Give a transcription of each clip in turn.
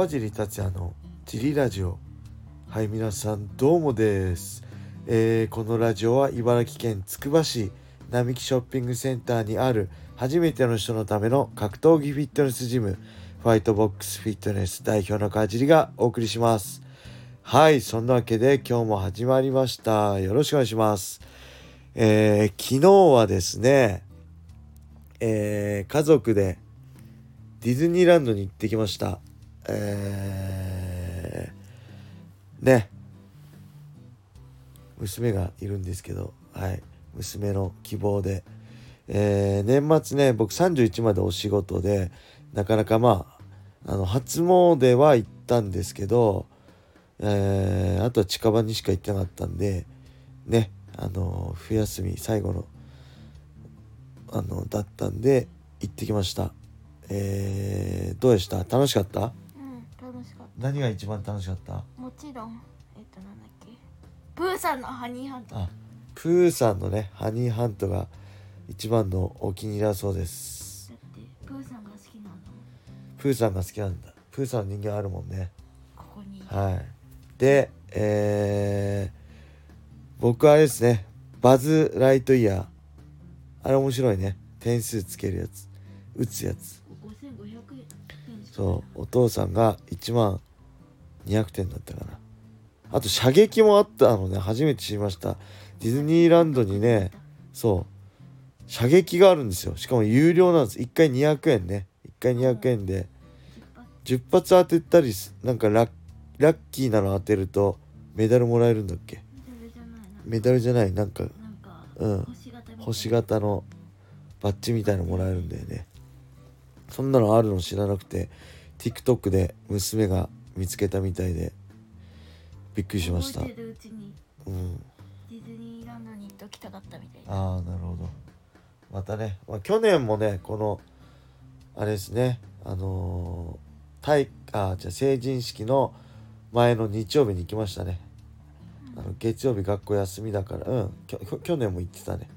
川尻達也のジリラジオ。はい皆さんどうもです、えーこのラジオは茨城県つくば市並木ショッピングセンターにある初めての人のための格闘技フィットネスジムファイトボックスフィットネス代表の川尻がお送りします。はいそんなわけで今日も始まりました。よろしくお願いします。えー昨日はですねえー家族でディズニーランドに行ってきました。えーね。娘がいるんですけど、はい。娘の希望で。えー年末ね、僕31までお仕事で、なかなかまあ、あの、初詣は行ったんですけど、えーあとは近場にしか行ってなかったんで、ね、あの、冬休み最後の、あの、だったんで、行ってきました。えーどうでした？楽しかった？何が一番楽しかった？たもちろんえっとなんだっけ。プーさんのハニーハント。あプーさんのねハニーハントが一番のお気に入りだそうです。だってプーさんが好きなの。プーさんが好きなんだ。プーさんの人形あるもんね。ここに。はい。でえー、僕はあれですね。バズ・ライトイヤー。あれ面白いね。点数つけるやつ。打つやつ。5500円。そう。お父さんが1万200点だったかな。あと射撃もあったのね。初めて知りました。ディズニーランドにねそう。射撃があるんですよ。しかも有料なんです。1回200円ね。1回200円で。10発当てたりすなんかラッキーなの当てるとメダルもらえるんだっけ？メダルじゃないな。んかうん。星型のバッジみたいのもらえるんだよね。そんなのあるの知らなくて TikTok で娘が見つけたみたいでびっくりしました。覚えてるうちにうん。ディズニーランドに行っときたかったみたいな。ああなるほど。またね、まあ、去年もねこのあれですねあのー、体あじゃあ成人式の前の日曜日に行きましたね。あの月曜日学校休みだからうん去年も行ってたね。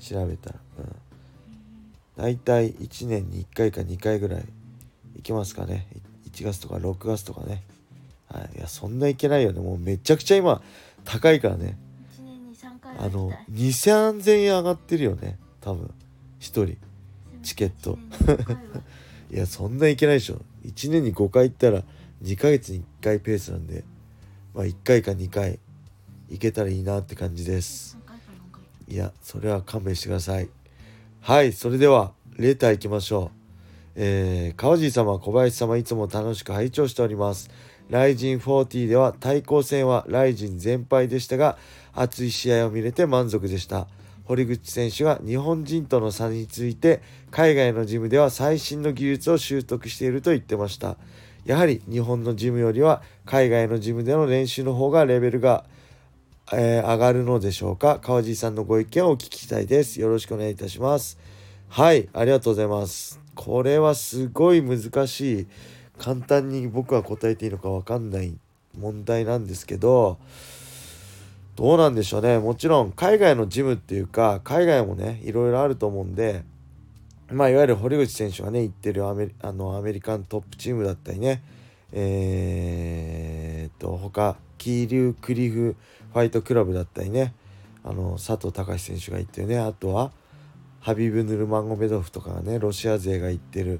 調べたらうん。大体1年に1回か2回ぐらい行きますかねい1月とか6月とかね、はい、いやそんな行けないよね。もうめちゃくちゃ今高いからね。1年に3回はあの行きたい。2000円上がってるよね。多分。1人。チケット。い。やそんな行けないでしょ。1年に5回行ったら2ヶ月に1回ペースなんで。まあ1回か2回。行けたらいいなって感じです。いやそれは勘弁してください。はい。それではレター行きましょうえー、川尻様小林様いつも楽しく拝聴しております。ライジン40では対抗戦はライジン全敗でしたが熱い試合を見れて満足でした。堀口選手が日本人との差について海外のジムでは最新の技術を習得していると言ってました。やはり日本のジムよりは海外のジムでの練習の方がレベルがえー上がるのでしょうか。川地さんのご意見をお聞きしたいです。よろしくお願いいたします。はいありがとうございます。これはすごい難しい。簡単に僕は答えていいのかわかんない問題なんですけどどうなんでしょうね。もちろん海外のジムっていうか海外もねいろいろあると思うんでまあいわゆる堀口選手がね行ってるアメあの American Top Team だったりねえー、っと他 Kill Cliff Fight Club だったりねあの佐藤天選手が行ってるね。あとはハビブ・ヌルマゴメドフとかがねロシア勢が行ってる、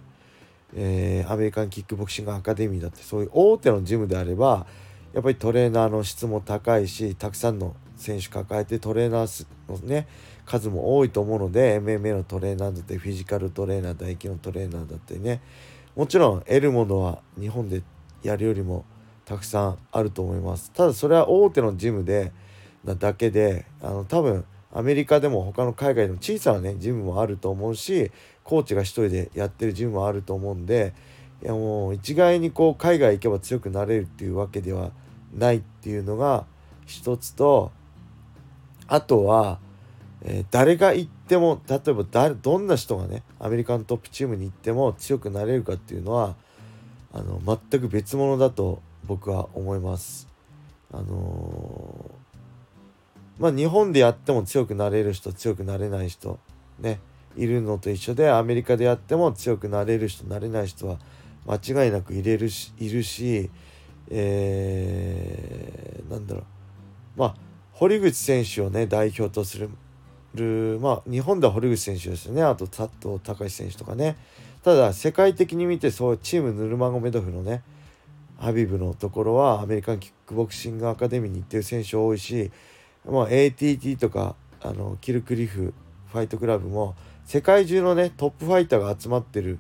えーアメリカンキックボクシングアカデミーだってそういう大手のジムであればやっぱりトレーナーの質も高いしたくさんの選手抱えてトレーナーのね数も多いと思うので MMA のトレーナーだったりフィジカルトレーナー唾液のトレーナーだったりね。もちろん得るものは日本でやるよりもたくさんあると思います。ただそれは大手のジムでなだけであの多分アメリカでも他の海外の小さなねジムもあると思うしコーチが一人でやってるジムもあると思うんでいやもう一概にこう海外行けば強くなれるっていうわけではないっていうのが一つとあとは、えー誰が行っても例えば誰どんな人がねアメリカントップチームに行っても強くなれるかっていうのはあの全く別物だと僕は思います。あのーまあ日本でやっても強くなれる人強くなれない人ねいるのと一緒でアメリカでやっても強くなれる人なれない人は間違いなく入れるしいるし、えー、なんだろう。まあ堀口選手をね代表とするまあ日本では堀口選手ですよね。あと佐藤隆選手とかね。ただ世界的に見てそうチームヌルマゴメドフのねハビブのところはアメリカンキックボクシングアカデミーに行ってる選手多いし、まあ、ATT とかあのキルクリフファイトクラブも世界中のねトップファイターが集まってる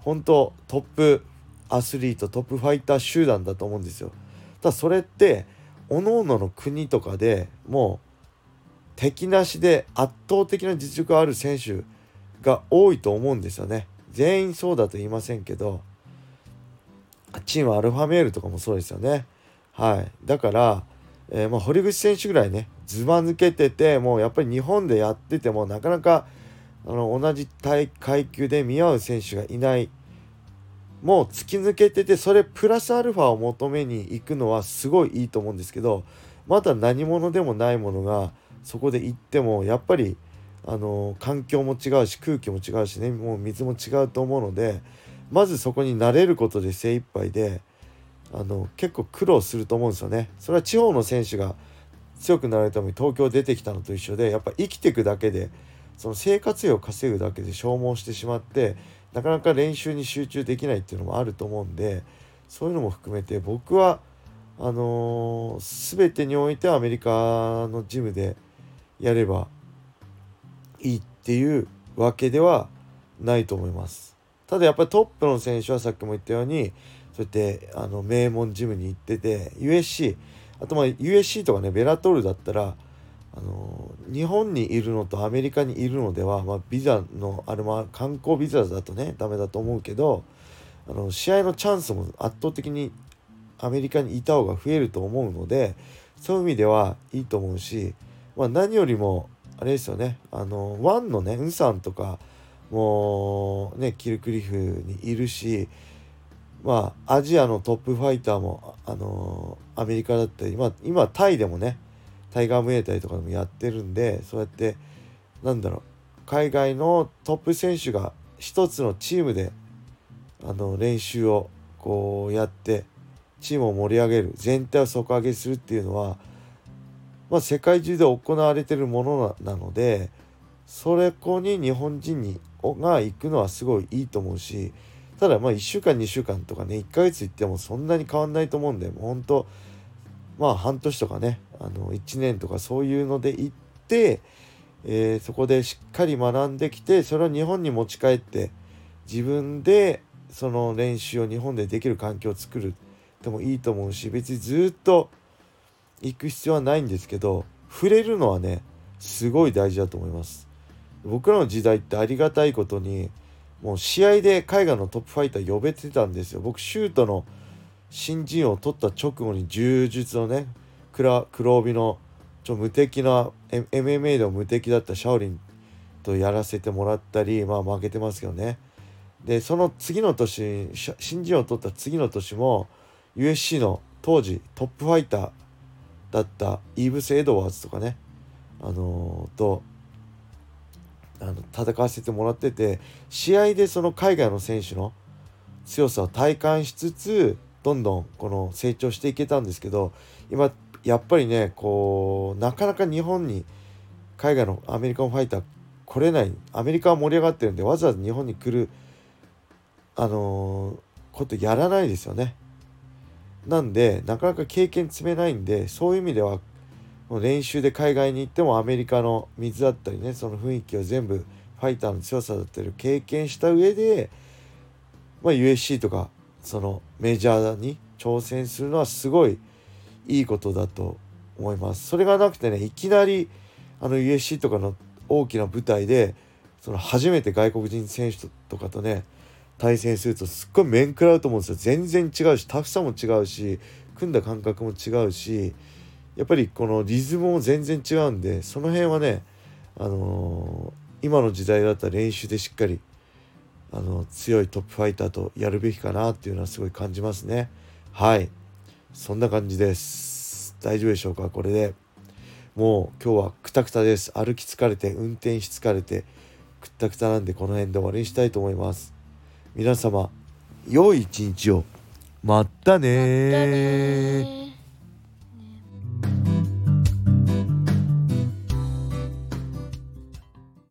本当トップアスリートトップファイター集団だと思うんですよ。ただそれって各々の国とかでもう敵なしで圧倒的な実力ある選手が多いと思うんですよね。全員そうだと言いませんけどチームアルファメールとかもそうですよね。はい、だから、えー、まあ、堀口選手ぐらいねずば抜けててもうやっぱり日本でやっててもなかなかあの同じ階級で見合う選手がいない。もう突き抜けててそれプラスアルファを求めに行くのはすごいいいと思うんですけどまだ何者でもないものがそこで行ってもやっぱりあの環境も違うし空気も違うしねもう水も違うと思うのでまずそこに慣れることで精一杯であの結構苦労すると思うんですよね。それは地方の選手が強くなるために東京出てきたのと一緒でやっぱ生きていくだけでその生活費を稼ぐだけで消耗してしまってなかなか練習に集中できないっていうのもあると思うんでそういうのも含めて僕はあのー、全てにおいてアメリカのジムでやればいいっていうわけではないと思います。ただやっぱりトップの選手はさっきも言ったようにそうやってあの名門ジムに行ってて USC あとまあ USC とかねベラトールだったらあの日本にいるのとアメリカにいるのでは、まあ、ビザのあれも観光ビザだとねダメだと思うけどあの試合のチャンスも圧倒的にアメリカにいた方が増えると思うのでそういう意味ではいいと思うし、まあ、何よりもあれですよねあのワンのねウサンとかもうねキルクリフにいるしまあアジアのトップファイターもあのアメリカだったり、まあ、今タイでもねタイガームエータイとかでもやってるんでそうやってなんだろう海外のトップ選手が一つのチームであの練習をこうやってチームを盛り上げる全体を底上げするっていうのは、まあ、世界中で行われてるものなのでそれこに日本人にが行くのはすごいいいと思うしただまあ1週間2週間とかね1ヶ月行ってもそんなに変わんないと思うんでもう本当まあ半年とかねあの1年とかそういうので行って、えー、そこでしっかり学んできてそれを日本に持ち帰って自分でその練習を日本でできる環境を作る。でもいいと思うし別にずっと行く必要はないんですけど触れるのはねすごい大事だと思います。僕らの時代ってありがたいことにもう試合で海外のトップファイター呼べてたんですよ。僕シュートの新人王を取った直後に柔術のね黒帯のちょ無敵な MMA でも無敵だったシャオリンとやらせてもらったりまあ負けてますけどね。でその次の年新人王を取った次の年も USC の当時トップファイターだったイーブス・エドワーズとかねあのー、とあの戦わせてもらってて試合でその海外の選手の強さを体感しつつどんどんこの成長していけたんですけど今やっぱりねこうなかなか日本に海外のアメリカンファイター来れないアメリカは盛り上がってるんでわざわざ日本に来るあのー、ことやらないですよね。なんでなかなか経験積めないんでそういう意味では練習で海外に行ってもアメリカの水だったりねその雰囲気を全部ファイターの強さだったり経験した上で、まあ、USC とかそのメジャーに挑戦するのはすごいいいことだと思います。それがなくてねいきなりあの USC とかの大きな舞台でその初めて外国人選手とかとね対戦するとすっごい面食らうと思うんですよ全然違うしタフさも違うし組んだ感覚も違うしやっぱりこのリズムも全然違うんでその辺はねあのー、今の時代だったら練習でしっかりあの強いトップファイターとやるべきかなっていうのはすごい感じますね。はい。そんな感じです。大丈夫でしょうかこれで。もう今日はクタクタです。歩き疲れて運転し疲れてくったくたなんでこの辺で終わりにしたいと思います。皆様良い一日を。まったね